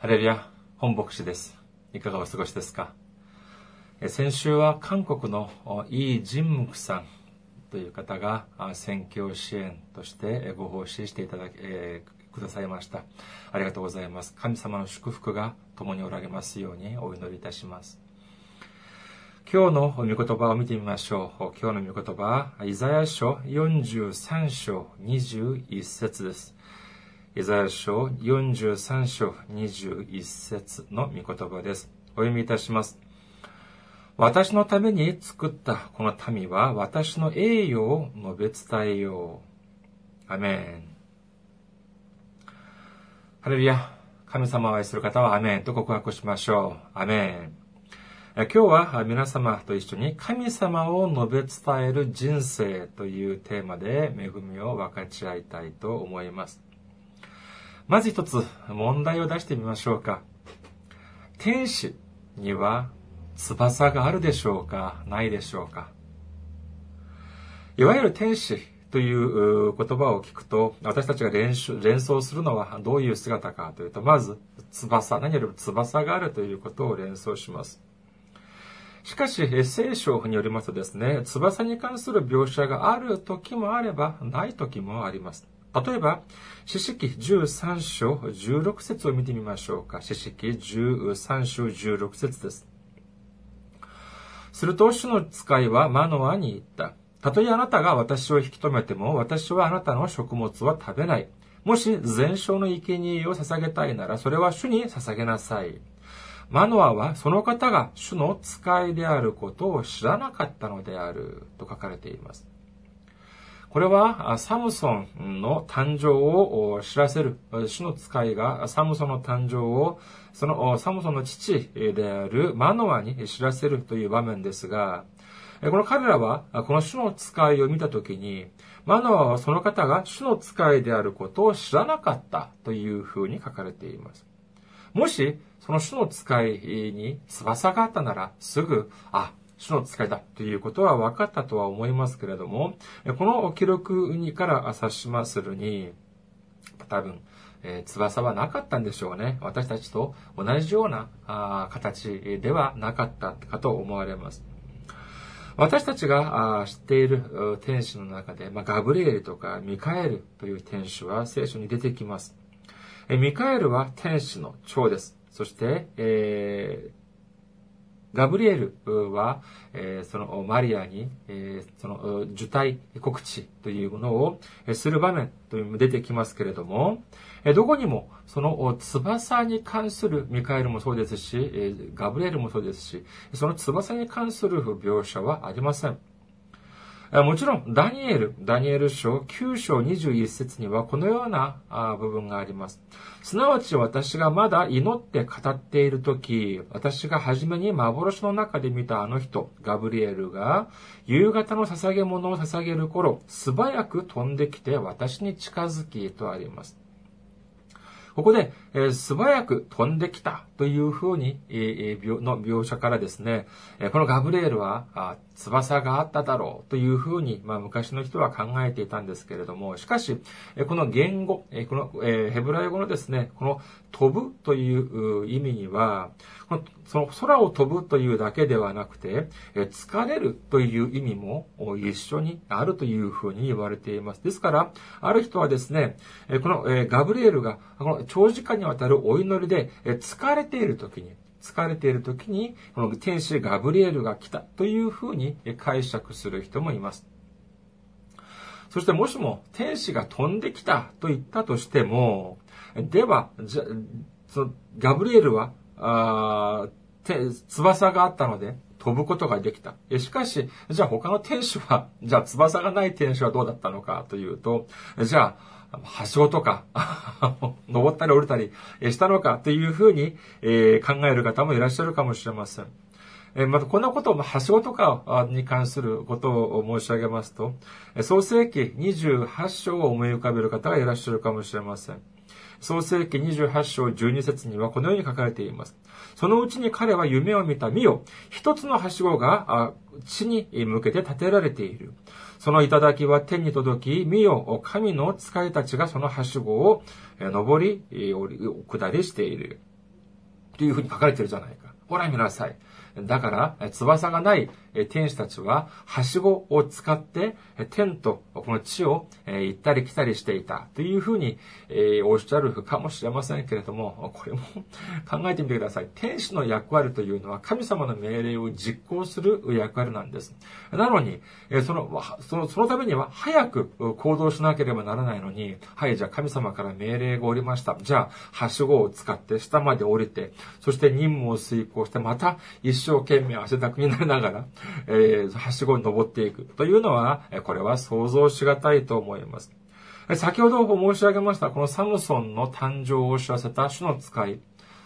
ハレルヤ、本牧師です。いかがお過ごしですか？先週は韓国のおイ・ジンムクさんという方があ選挙支援としてご奉仕していただき、えーくださいました。ありがとうございます。神様の祝福が共におられますようにお祈りいたします。今日の御言葉を見てみましょう。今日の御言葉は、イザヤ書43章21節です。イザヤ書43章21節の御言葉です。お読みいたします。私のために作ったこの民は私の栄誉を述べ伝えよう。アメン。ハレルヤ。神様を愛する方はアメンと告白しましょう。アメン。今日は皆様と一緒に神様を述べ伝える人生というテーマで恵みを分かち合いたいと思います。まず一つ問題を出してみましょうか。天使には翼があるでしょうか？ないでしょうか？いわゆる天使という言葉を聞くと、私たちが連想するのはどういう姿かというと、まず翼、何よりも翼があるということを連想します。しかし、聖書によりますとですね、翼に関する描写がある時もあれば、ない時もあります。例えば、四式13章16節を見てみましょうか。四式13章16節です。すると、主の使いはマノアに言った。たとえあなたが私を引き止めても、私はあなたの食物は食べない。もし全焼の生贄を捧げたいなら、それは主に捧げなさい。マノアはその方が主の使いであることを知らなかったのであると書かれています。これはサムソンの誕生を知らせる、主の使いがサムソンの誕生を、そのサムソンの父であるマノアに知らせるという場面ですが、この彼らはこの主の使いを見たときに、マノアはその方が主の使いであることを知らなかったというふうに書かれています。もし、その主の使いに翼があったなら、すぐ、あ、主の使いだということは分かったとは思いますけれども、この記録にから察しまするに、多分、えー、翼はなかったんでしょうね。私たちと同じようなあ形ではなかったかと思われます。私たちが知っている天使の中で、まあ、ガブリエルとかミカエルという天使は聖書に出てきます。ミカエルは天使の長です。そして、え、ガブリエルは、え、そのマリアに、え、その受胎告知というものをする場面というのも出てきますけれども、どこにもその翼に関するミカエルもそうですし、ガブリエルもそうですし、その翼に関する描写はありません。もちろん、ダニエル、ダニエル書9章21節にはこのような部分があります。すなわち私がまだ祈って語っているとき、私が初めに幻の中で見たあの人、ガブリエルが、夕方の捧げ物を捧げる頃、素早く飛んできて私に近づきとあります。ここで、えー、素早く飛んできたというふうに、えー、の描写からですね、このガブリエルは翼があっただろうというふうに、まあ、昔の人は考えていたんですけれども、しかし、この言語、この、ヘブライ語のですね、この飛ぶという意味には、その空を飛ぶというだけではなくて、疲れるという意味も一緒にあるというふうに言われています。ですから、ある人はですね、このガブリエルが長時間にわたるお祈りで疲れている時に、疲れている時に、この天使ガブリエルが来たというふうに解釈する人もいます。そしてもしも天使が飛んできたと言ったとしても、では、じゃそのガブリエルはあ翼があったので飛ぶことができた。しかし、じゃあ他の天使は、じゃあ翼がない天使はどうだったのかというと、じゃあ、はしごとか、登ったり降りたりしたのかというふうに、え、考える方もいらっしゃるかもしれません。えまた、こんなことを、はしごとかに関することを申し上げますと、創世記28章を思い浮かべる方がいらっしゃるかもしれません。創世記28章12節にはこのように書かれています。そのうちに彼は夢を見た。見よ。一つのはしごが地に向けて建てられている。その頂は天に届き、見よ。神の使いたちがそのはしごを登り、下りしている。というふうに書かれてるじゃないか。ご覧見なさい。だから、翼がない天使たちは、はしごを使って、天とこの地を行ったり来たりしていたというふうにおっしゃるかもしれませんけれども、これも考えてみてください。天使の役割というのは神様の命令を実行する役割なんです。なのに、その、その、そのためには早く行動しなければならないのに、はい、じゃあ神様から命令がおりました。じゃあ、はしごを使って下まで降りて、そして任務を遂行して、また一生懸命汗だくになりながら、えー、はしごに登っていくというのは、これは想像しがたいと思います。先ほど申し上げました、このサムソンの誕生を知らせた主の使い。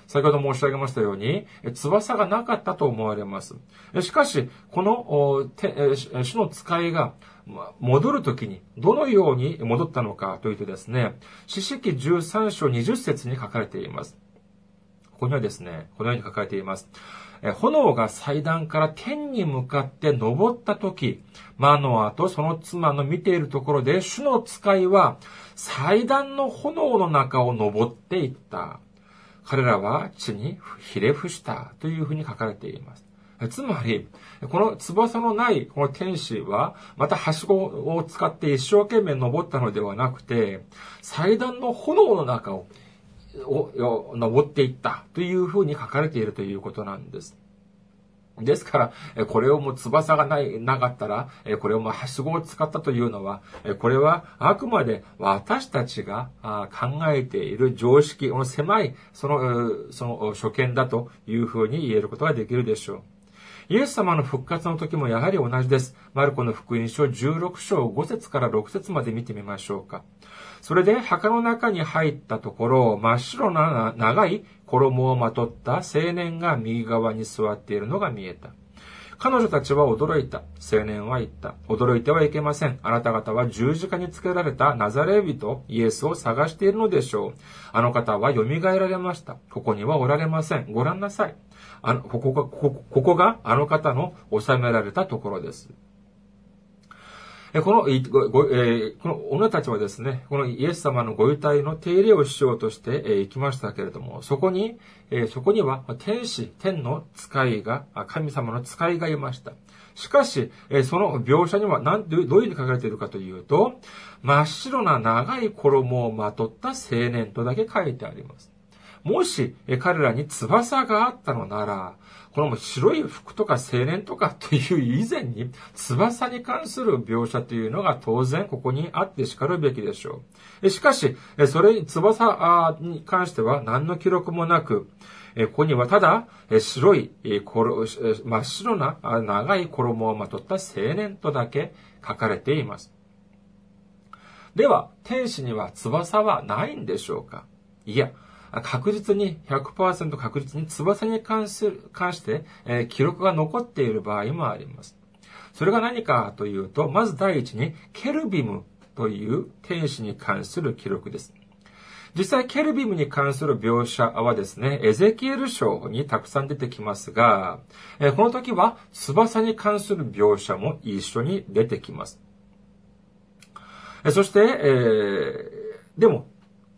先ほど申し上げましたように、翼がなかったと思われます。しかし、この主の使いが戻るときにどのように戻ったのかというとですね、四式13章20節に書かれています。ここにはですね、このように書かれています。炎が祭壇から天に向かって登った時、マノアとその妻の見ているところで、主の使いは祭壇の炎の中を登っていった。彼らは地にひれ伏したというふうに書かれています。つまり、この翼のないこの天使は、またはしごを使って一生懸命登ったのではなくて、祭壇の炎の中をを登っていったというふうに書かれているということなんです。ですから、これをもう翼がない、なかったら、これをもうはしごを使ったというのは、これはあくまで私たちが考えている常識、この狭い、その、その所見だというふうに言えることができるでしょう。イエス様の復活の時もやはり同じです。マルコの福音書16章5節から6節まで見てみましょうか。それで墓の中に入ったところ、真っ白な長い衣をまとった青年が右側に座っているのが見えた。彼女たちは驚いた。青年は言った。驚いてはいけません。あなた方は十字架につけられたナザレ人イエスを探しているのでしょう。あの方は蘇られました。ここにはおられません。ご覧なさい。あの、ここが、こここがあの方の収められたところです。この、え、この女たちはですね、このイエス様のご遺体の手入れをしようとして、行きましたけれども、そこに、そこには天使、天の使いが、神様の使いがいました。しかし、その描写には何、どういうふうに書かれているかというと、真っ白な長い衣をまとった青年とだけ書いてあります。もし、彼らに翼があったのなら、この白い服とか青年とかという以前に、翼に関する描写というのが当然ここにあって叱るべきでしょう。しかし、それに翼に関しては何の記録もなく、ここにはただ、白い、真っ白な長い衣をまとった青年とだけ書かれています。では、天使には翼はないんでしょうか？いや、確実に100%確実に翼に関する、関して、えー、記録が残っている場合もあります。それが何かというと、まず第一に、ケルビムという天使に関する記録です。実際、ケルビムに関する描写はですね、エゼキエル書にたくさん出てきますが、この時は翼に関する描写も一緒に出てきます。そして、えー、でも、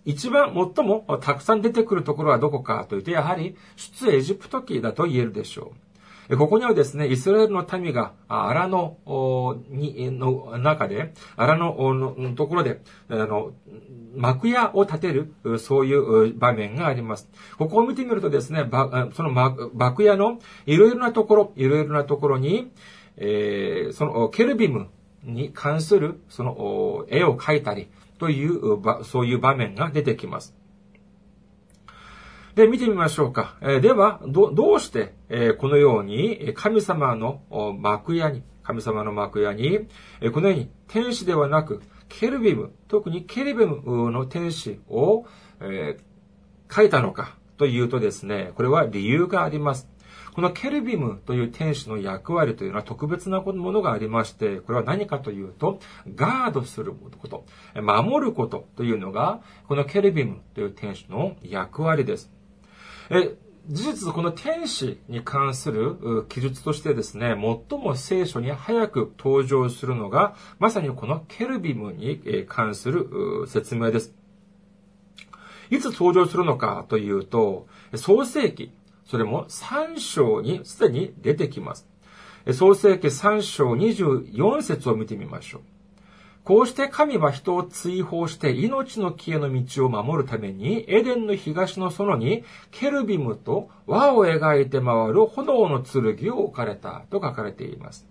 一番最もたくさん出てくるところはどこかというと、やはり出エジプト記だと言えるでしょう。ここにはですね、イスラエルの民が荒野にの中で、荒野のところで、あの、幕屋を建てる、そういう場面があります。ここを見てみるとですね、その幕屋のいろいろなところ、いろいろなところに、えー、そのケルビムに関するその絵を描いたり、という、そういう場面が出てきます。で、見てみましょうか。では、ど、どうして、えこのように、神様の幕屋に、神様の幕屋に、えこのように天使ではなく、ケルビム、特にケルビムの天使を、え、書いたのかというとですね、これは理由があります。このケルビムという天使の役割というのは特別なものがありまして、これは何かというと、ガードすること、守ることというのが、このケルビムという天使の役割です。え事実、この天使に関する記述としてですね、最も聖書に早く登場するのが、まさにこのケルビムに関する説明です。いつ登場するのかというと、創世記それも3章にすでに出てきます。創世記3章24節を見てみましょう。こうして神は人を追放して命の木への道を守るために、エデンの東の園にケルビムと輪を描いて回る炎の剣を置かれたと書かれています。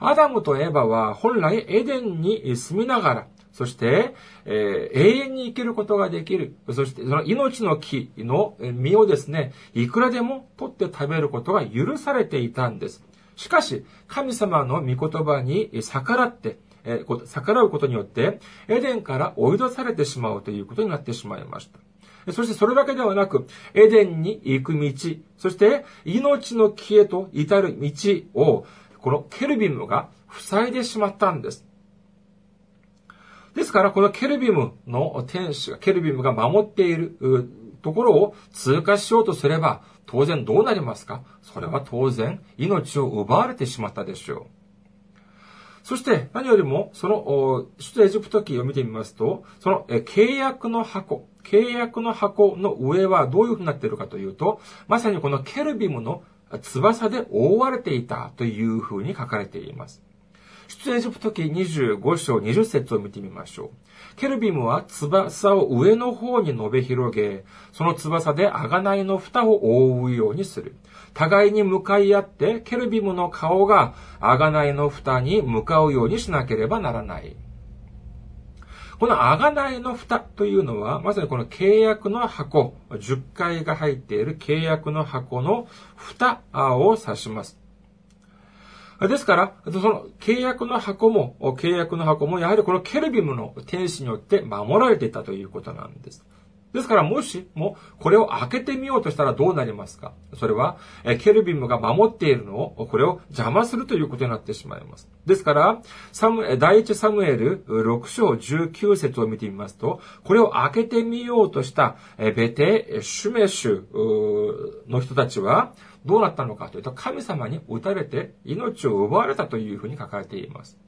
アダムとエバは本来エデンに住みながら、そして、えー、永遠に生きることができる。そして、その命の木の実をですね、いくらでも取って食べることが許されていたんです。しかし、神様の御言葉に逆らって、えー、逆らうことによって、エデンから追い出されてしまうということになってしまいました。そしてそれだけではなく、エデンに行く道、そして命の木へと至る道を、このケルビムが塞いでしまったんです。ですから、このケルビムの天使が、ケルビムが守っているところを通過しようとすれば、当然どうなりますか？それは当然、命を奪われてしまったでしょう。そして何よりも、その、首都エジプト記を見てみますと、その契約の箱、契約の箱の上はどういう風になっているかというと、まさにこのケルビムの翼で覆われていたという風に書かれています。出エジプト記25章20節を見てみましょう。ケルビムは翼を上の方に伸び広げ、その翼で贖いの蓋を覆うようにする。互いに向かい合って、ケルビムの顔が贖いの蓋に向かうようにしなければならない。この贖いの蓋というのは、まさにこの契約の箱、10回が入っている契約の箱の蓋を指します。ですから、その契約の箱も、契約の箱も、やはりこのケルビムの天使によって守られていたということなんです。ですから、もしもこれを開けてみようとしたらどうなりますかそれは、ケルビムが守っているのを、これを邪魔するということになってしまいます。ですから、サム第一サムエル6章19節を見てみますと、これを開けてみようとしたベテ、シュメシュの人たちは、どうなったのかというと、神様に撃たれて命を奪われたというふうに書かれています。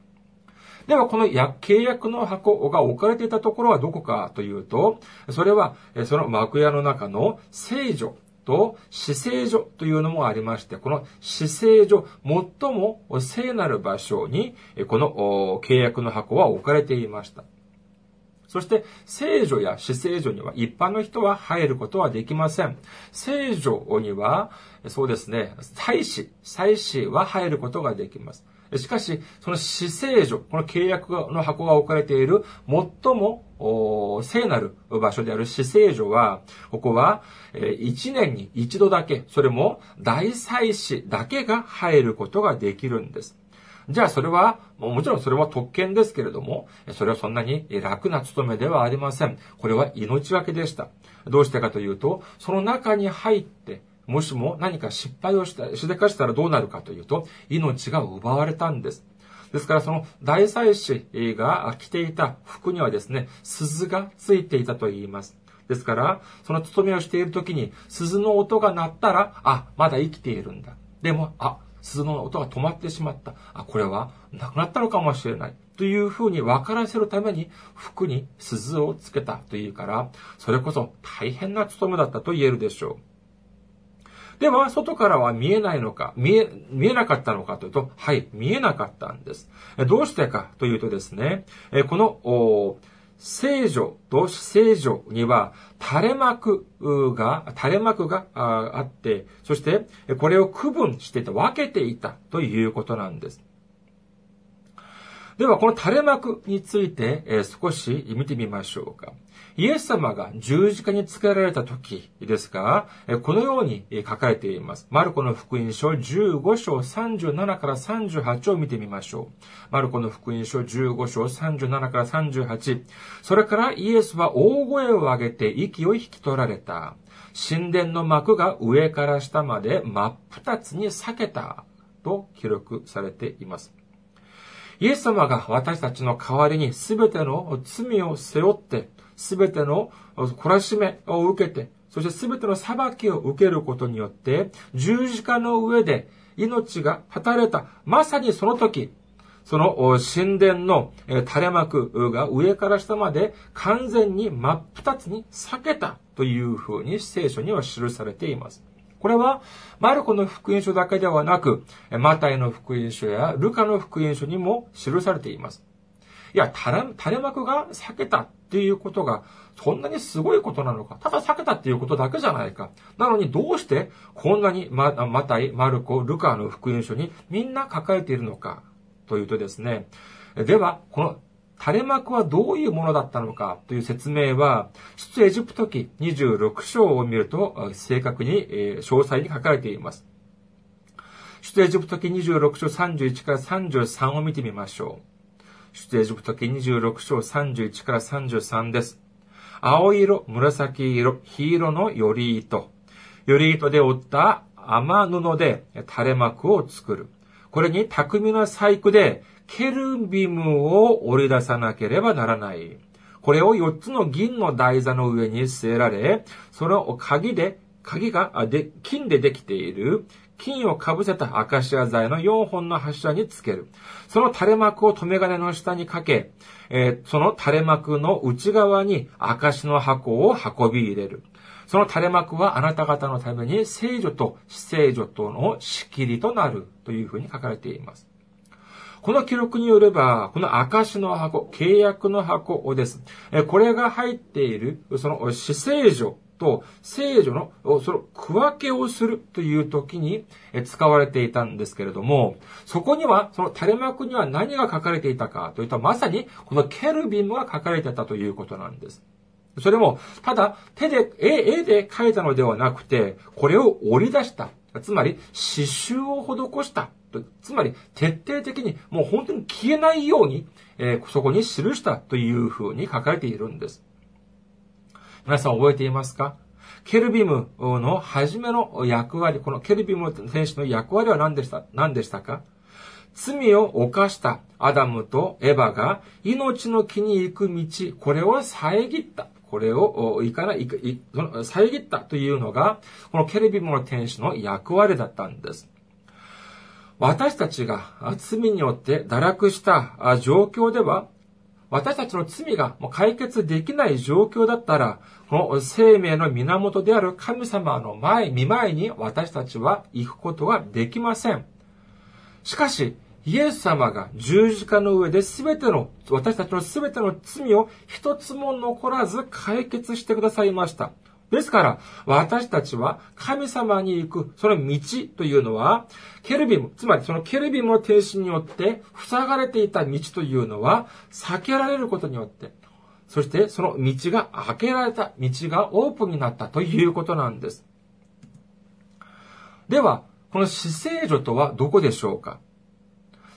では、この契約の箱が置かれていたところはどこかというと、それは、その幕屋の中の聖女と死聖所というのもありまして、この死聖所、最も聖なる場所に、この契約の箱は置かれていました。そして、聖女や死聖女には一般の人は入ることはできません。聖女には、そうですね、祭司、祭司は入ることができます。しかし、その死聖所、この契約の箱が置かれている最も聖なる場所である死聖所は、ここは1年に一度だけ、それも大祭司だけが入ることができるんです。じゃあそれは、もちろんそれは特権ですけれども、それはそんなに楽な務めではありません。これは命がけでした。どうしてかというと、その中に入って、もしも何か失敗をした、しでかしたらどうなるかというと、命が奪われたんです。ですから、その大祭司が着ていた服にはですね、鈴がついていたと言います。ですから、その務めをしている時に、鈴の音が鳴ったら、あ、まだ生きているんだ。でも、あ、鈴の音が止まってしまった。あ、これは亡くなったのかもしれない。というふうに分からせるために服に鈴をつけたというから、それこそ大変な務めだったと言えるでしょう。では、外からは見えないのか、見え、見えなかったのかというと、はい、見えなかったんです。どうしてかというとですね、この、聖女と聖女には垂れ幕が、垂れ幕があって、そしてこれを区分していた、分けていたということなんです。では、この垂れ幕について、少し見てみましょうか。イエス様が十字架につけられた時ですが、このように書かれています。マルコの福音書15章37から38を見てみましょう。マルコの福音書15章37から38。それからイエスは大声を上げて息を引き取られた。神殿の幕が上から下まで真っ二つに裂けた。と記録されています。イエス様が私たちの代わりに全ての罪を背負って、全ての懲らしめを受けて、そして全ての裁きを受けることによって、十字架の上で命が絶たれた、まさにその時、その神殿の垂れ幕が上から下まで完全に真っ二つに裂けたというふうに聖書には記されています。これは、マルコの福音書だけではなく、マタイの福音書やルカの福音書にも記されています。いや、垂れ幕が避けたっていうことが、そんなにすごいことなのか。ただ避けたっていうことだけじゃないか。なのにどうしてこんなにママタイ、マルコ、ルカの福音書にみんな書かれているのかというとですね。では、この垂れ幕はどういうものだったのかという説明は、出エジプト記26章を見ると正確に、詳細に書かれています。出エジプト記26章31から33を見てみましょう。出エジプト記26章31から33です。青色、紫色、黄色のより糸。より糸で折った雨布で垂れ幕を作る。これに巧みな細工でケルビムを折り出さなければならない。これを4つの銀の台座の上に据えられ、その鍵で、鍵がで金でできている金をかぶせたアカシア材の4本の柱につける。その垂れ幕を留め金の下にかけ、えー、その垂れ幕の内側にアカシの箱を運び入れる。その垂れ幕はあなた方のために聖女と死聖女との仕切りとなるというふうに書かれています。この記録によれば、この証の箱、契約の箱をです。これが入っている、その死聖女と聖女の、その区分けをするという時に使われていたんですけれども、そこには、その垂れ幕には何が書かれていたかといったまさに、このケルビムが書かれていたということなんです。それも、ただ、手で、絵で描いたのではなくて、これを折り出した。つまり、刺繍を施した。つまり、徹底的に、もう本当に消えないように、えー、そこに記したというふうに書かれているんです。皆さん覚えていますか？ケルビムの初めの役割、このケルビムの天使の役割は何でした？何でしたか？罪を犯したアダムとエバが命の木に行く道、これを遮った。これをいかない、遮ったというのが、このケルビムの天使の役割だったんです。私たちが罪によって堕落した状況では、私たちの罪が解決できない状況だったら、この生命の源である神様の前、見前に私たちは行くことはできません。しかし、イエス様が十字架の上で全ての、私たちの全ての罪を一つも残らず解決してくださいました。ですから、私たちは神様に行く、その道というのは、ケルビム、つまりそのケルビムの停止によって塞がれていた道というのは、避けられることによって、そしてその道が開けられた、道がオープンになったということなんです。では、この死聖女とはどこでしょうか？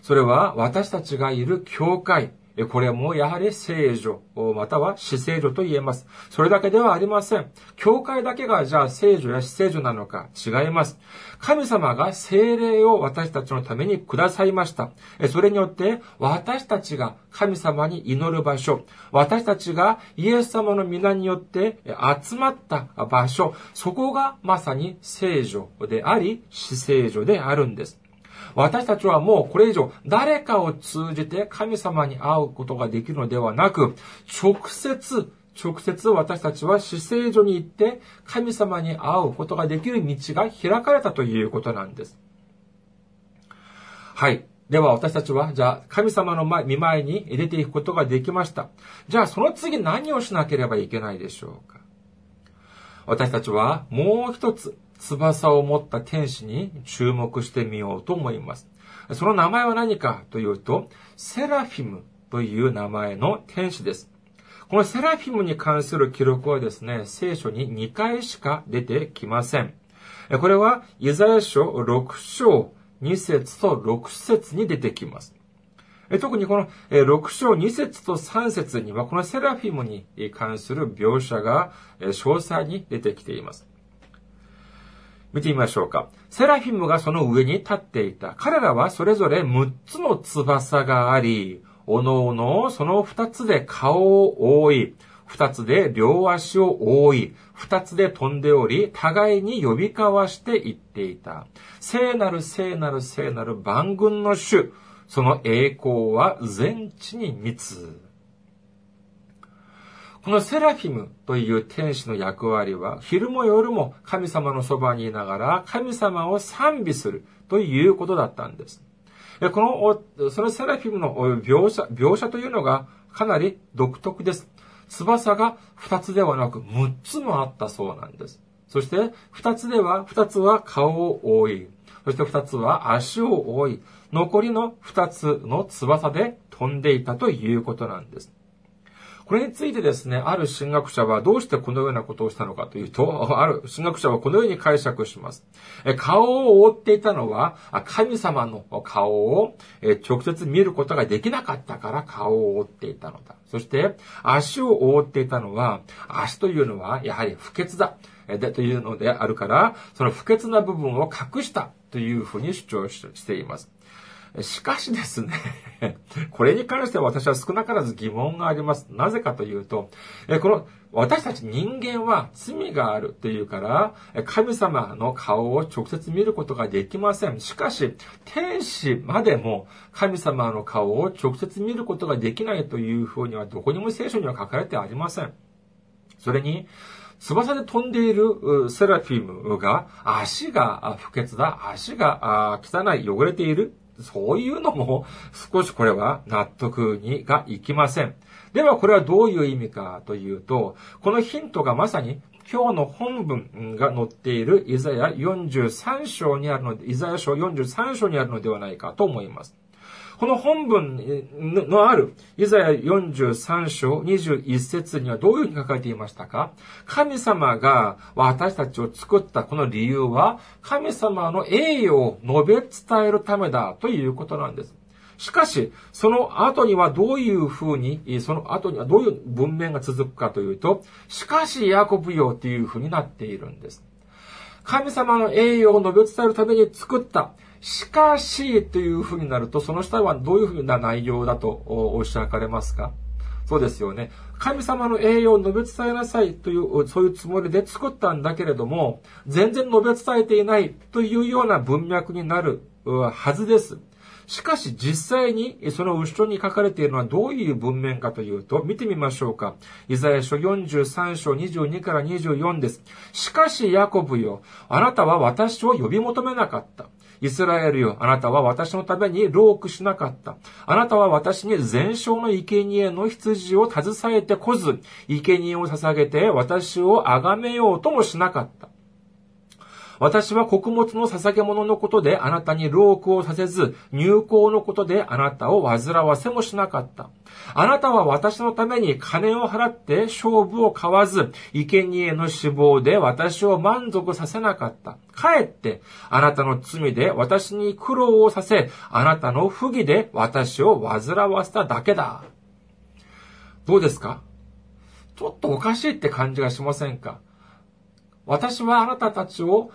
それは私たちがいる教会、これはもうやはり聖女、または死聖女と言えます。それだけではありません。教会だけがじゃあ聖女や死聖女なのか違います。神様が聖霊を私たちのためにくださいました。それによって私たちが神様に祈る場所、私たちがイエス様の皆によって集まった場所、そこがまさに聖女であり、死聖女であるんです。私たちはもうこれ以上誰かを通じて神様に会うことができるのではなく、直接、直接私たちは死聖所に行って神様に会うことができる道が開かれたということなんです。はい。では私たちは、じゃあ神様の見舞いに出ていくことができました。じゃあその次何をしなければいけないでしょうか私たちはもう一つ翼を持った天使に注目してみようと思います。その名前は何かというと、セラフィムという名前の天使です。このセラフィムに関する記録はですね、聖書に2回しか出てきません。これは、イザヤ書6章2節と6節に出てきます。特にこの6章2節と3節には、このセラフィムに関する描写が詳細に出てきています。見てみましょうか。セラフィムがその上に立っていた。彼らはそれぞれ6つの翼があり、おのおのその2つで顔を覆い、2つで両足を覆い、2つで飛んでおり、互いに呼び交わして言っていた。聖なる聖なる聖なる万軍の主。その栄光は全地に密。このセラフィムという天使の役割は、昼も夜も神様のそばにいながら神様を賛美するということだったんです。この、そのセラフィムの描写、描写というのがかなり独特です。翼が2つではなく6つもあったそうなんです。そして2つでは、2つは顔を覆い、そして2つは足を覆い、残りの2つの翼で飛んでいたということなんです。これについてですね、ある神学者はどうしてこのようなことをしたのかというと、ある神学者はこのように解釈します。顔を覆っていたのは、神様の顔を直接見ることができなかったから顔を覆っていたのだ。そして、足を覆っていたのは、足というのはやはり不潔だ。で、というのであるから、その不潔な部分を隠したというふうに主張しています。しかしですね これに関しては私は少なからず疑問があります。なぜかというと、この私たち人間は罪があるというから、神様の顔を直接見ることができません。しかし、天使までも神様の顔を直接見ることができないというふうにはどこにも聖書には書かれてありません。それに、翼で飛んでいるセラフィムが足が不潔だ、足が汚い、汚れているそういうのも少しこれは納得にがいきません。ではこれはどういう意味かというと、このヒントがまさに今日の本文が載っているイザヤ43章にあるので、イザヤ書43章にあるのではないかと思います。この本文のある、イザヤ43章21節にはどういうふうに書かれていましたか？神様が私たちを作ったこの理由は、神様の栄誉を述べ伝えるためだということなんです。しかし、その後にはどういうふうに、その後にはどういう文面が続くかというと、しかしヤコブよというふうになっているんです。神様の栄誉を述べ伝えるために作ったしかし、というふうになると、その下はどういうふうな内容だとおっしゃかれますか？そうですよね。神様の栄養を述べ伝えなさいという、そういうつもりで作ったんだけれども、全然述べ伝えていないというような文脈になるはずです。しかし実際にその後ろに書かれているのはどういう文面かというと、見てみましょうか。イザヤ書43章22から24です。しかしヤコブよ、あなたは私を呼び求めなかった。イスラエルよ、あなたは私のためにロークしなかった。あなたは私に全焼の生贄の羊を携えてこず、生贄を捧げて私を崇めようともしなかった。私は穀物の捧げ物のことであなたに労苦をさせず、入港のことであなたを煩わせもしなかった。あなたは私のために金を払って勝負を買わず、生贄の死亡で私を満足させなかった。かえって、あなたの罪で私に苦労をさせ、あなたの不義で私を煩わせただけだ。どうですか？ちょっとおかしいって感じがしませんか？私はあなたたちを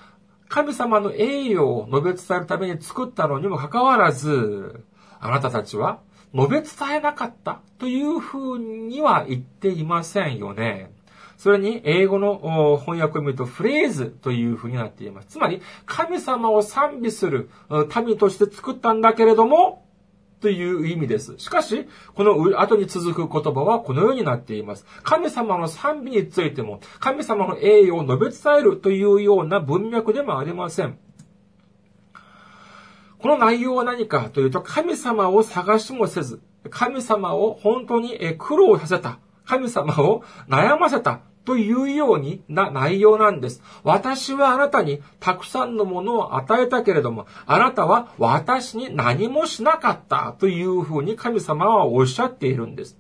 神様の栄誉を述べ伝えるために作ったのにもかかわらず、あなたたちは述べ伝えなかったというふうには言っていませんよね。それに、英語の翻訳を見ると、フレーズというふうになっています。つまり、神様を賛美する民として作ったんだけれども、という意味です。しかし、この後に続く言葉はこのようになっています。神様の賛美についても、神様の栄誉を述べ伝えるというような文脈でもありません。この内容は何かというと、神様を探しもせず、神様を本当に苦労させた。神様を悩ませた。というようにな内容なんです。私はあなたにたくさんのものを与えたけれども、あなたは私に何もしなかったというふうに神様はおっしゃっているんです。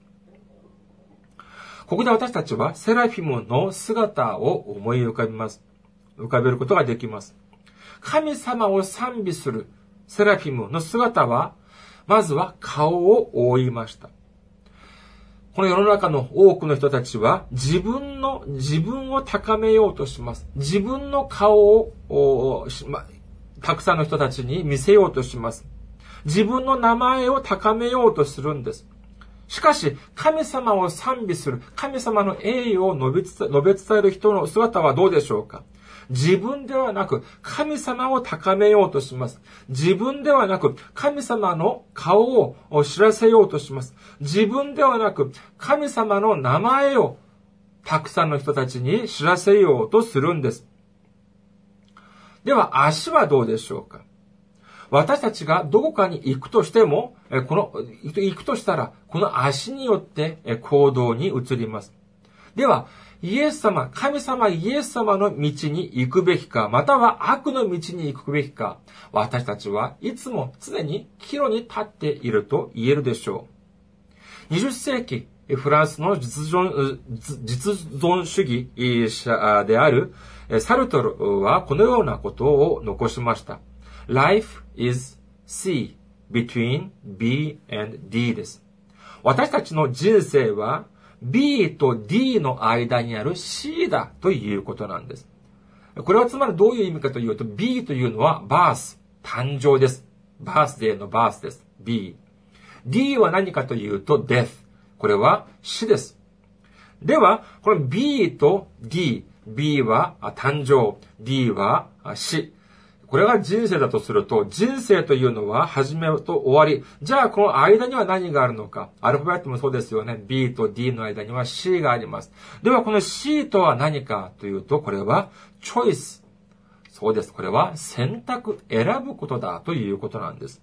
ここで私たちはセラフィムの姿を思い浮かびます。浮かべることができます。神様を賛美するセラフィムの姿は、まずは顔を覆いました。この世の中の多くの人たちは自分の、自分を高めようとします。自分の顔を、ま、たくさんの人たちに見せようとします。自分の名前を高めようとするんです。しかし、神様を賛美する、神様の栄誉を述べ伝える人の姿はどうでしょうか？自分ではなく神様を高めようとします。自分ではなく神様の顔を知らせようとします。自分ではなく神様の名前をたくさんの人たちに知らせようとするんです。では足はどうでしょうか？私たちがどこかに行くとしても、この、行くとしたら、この足によって行動に移ります。では、イエス様、神様イエス様の道に行くべきか、または悪の道に行くべきか、私たちはいつも常に岐路に立っていると言えるでしょう。20世紀、フランスの実存実存主義者であるサルトルはこのようなことを残しました。Life is C between B and D です。私たちの人生は B と D の間にある C だということなんです。これはつまりどういう意味かというと B というのはバース、誕生です。バースデーのバースです。B。D は何かというと death。これは死です。では、この B と D、B は誕生、D は死。これが人生だとすると、人生というのは始めと終わり。じゃあ、この間には何があるのか。アルファベットもそうですよね。B と D の間には C があります。では、この C とは何かというと、これはチョイス。そうです。これは選択、選ぶことだということなんです。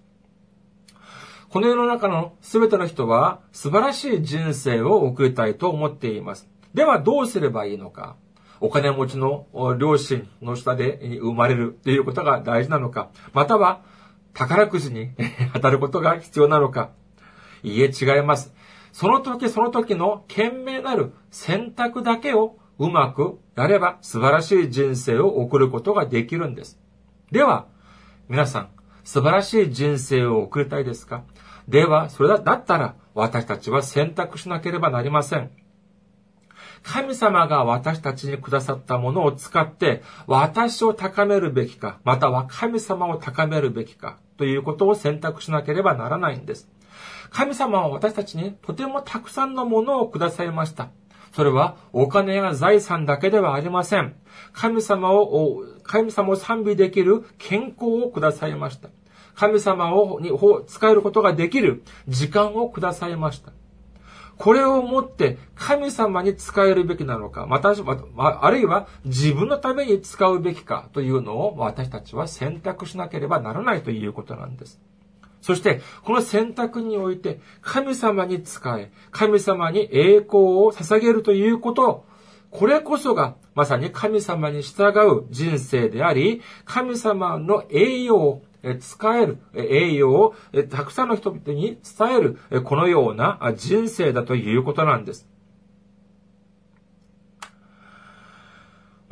この世の中の全ての人は素晴らしい人生を送りたいと思っています。ではどうすればいいのかお金持ちの両親の下で生まれるということが大事なのか、または宝くじに当たることが必要なのか。いいえ、違います。その時その時の懸命なる選択だけをうまくやれば素晴らしい人生を送ることができるんです。では、皆さん、素晴らしい人生を送りたいですか？では、それだったら私たちは選択しなければなりません。神様が私たちにくださったものを使って、私を高めるべきか、または神様を高めるべきか、ということを選択しなければならないんです。神様は私たちにとてもたくさんのものをくださいました。それはお金や財産だけではありません。神様を、神様を賛美できる健康をくださいました。神様をに使えることができる時間をくださいました。これをもって神様に使えるべきなのか、また、あるいは自分のために使うべきかというのを私たちは選択しなければならないということなんです。そして、この選択において、神様に使え、神様に栄光を捧げるということ、これこそが、まさに神様に従う人生であり、神様の栄養使える栄養をたくさんの人々に伝えるこのような人生だということなんです。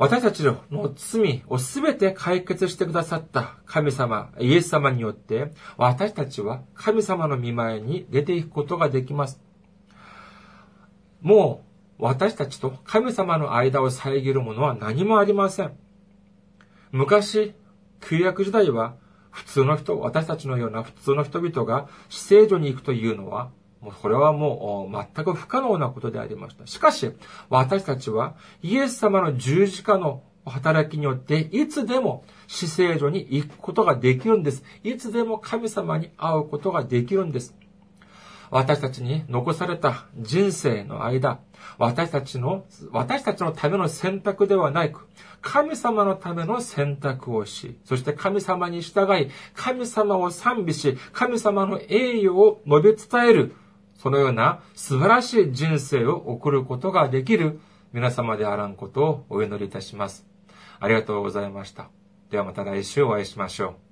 私たちの罪をすべて解決してくださった神様、イエス様によって、私たちは神様の見前に出ていくことができます。もう、私たちと神様の間を遮るものは何もありません。昔、旧約時代は普通の人、私たちのような普通の人々が死聖所に行くというのは、もうこれはもう全く不可能なことでありました。しかし、私たちはイエス様の十字架の働きによって、いつでも死聖所に行くことができるんです。いつでも神様に会うことができるんです。私たちに残された人生の間、私たちの、私たちのための選択ではないく、神様のための選択をし、そして神様に従い、神様を賛美し、神様の栄誉を述べ伝える、そのような素晴らしい人生を送ることができる皆様であらんことをお祈りいたします。ありがとうございました。ではまた来週お会いしましょう。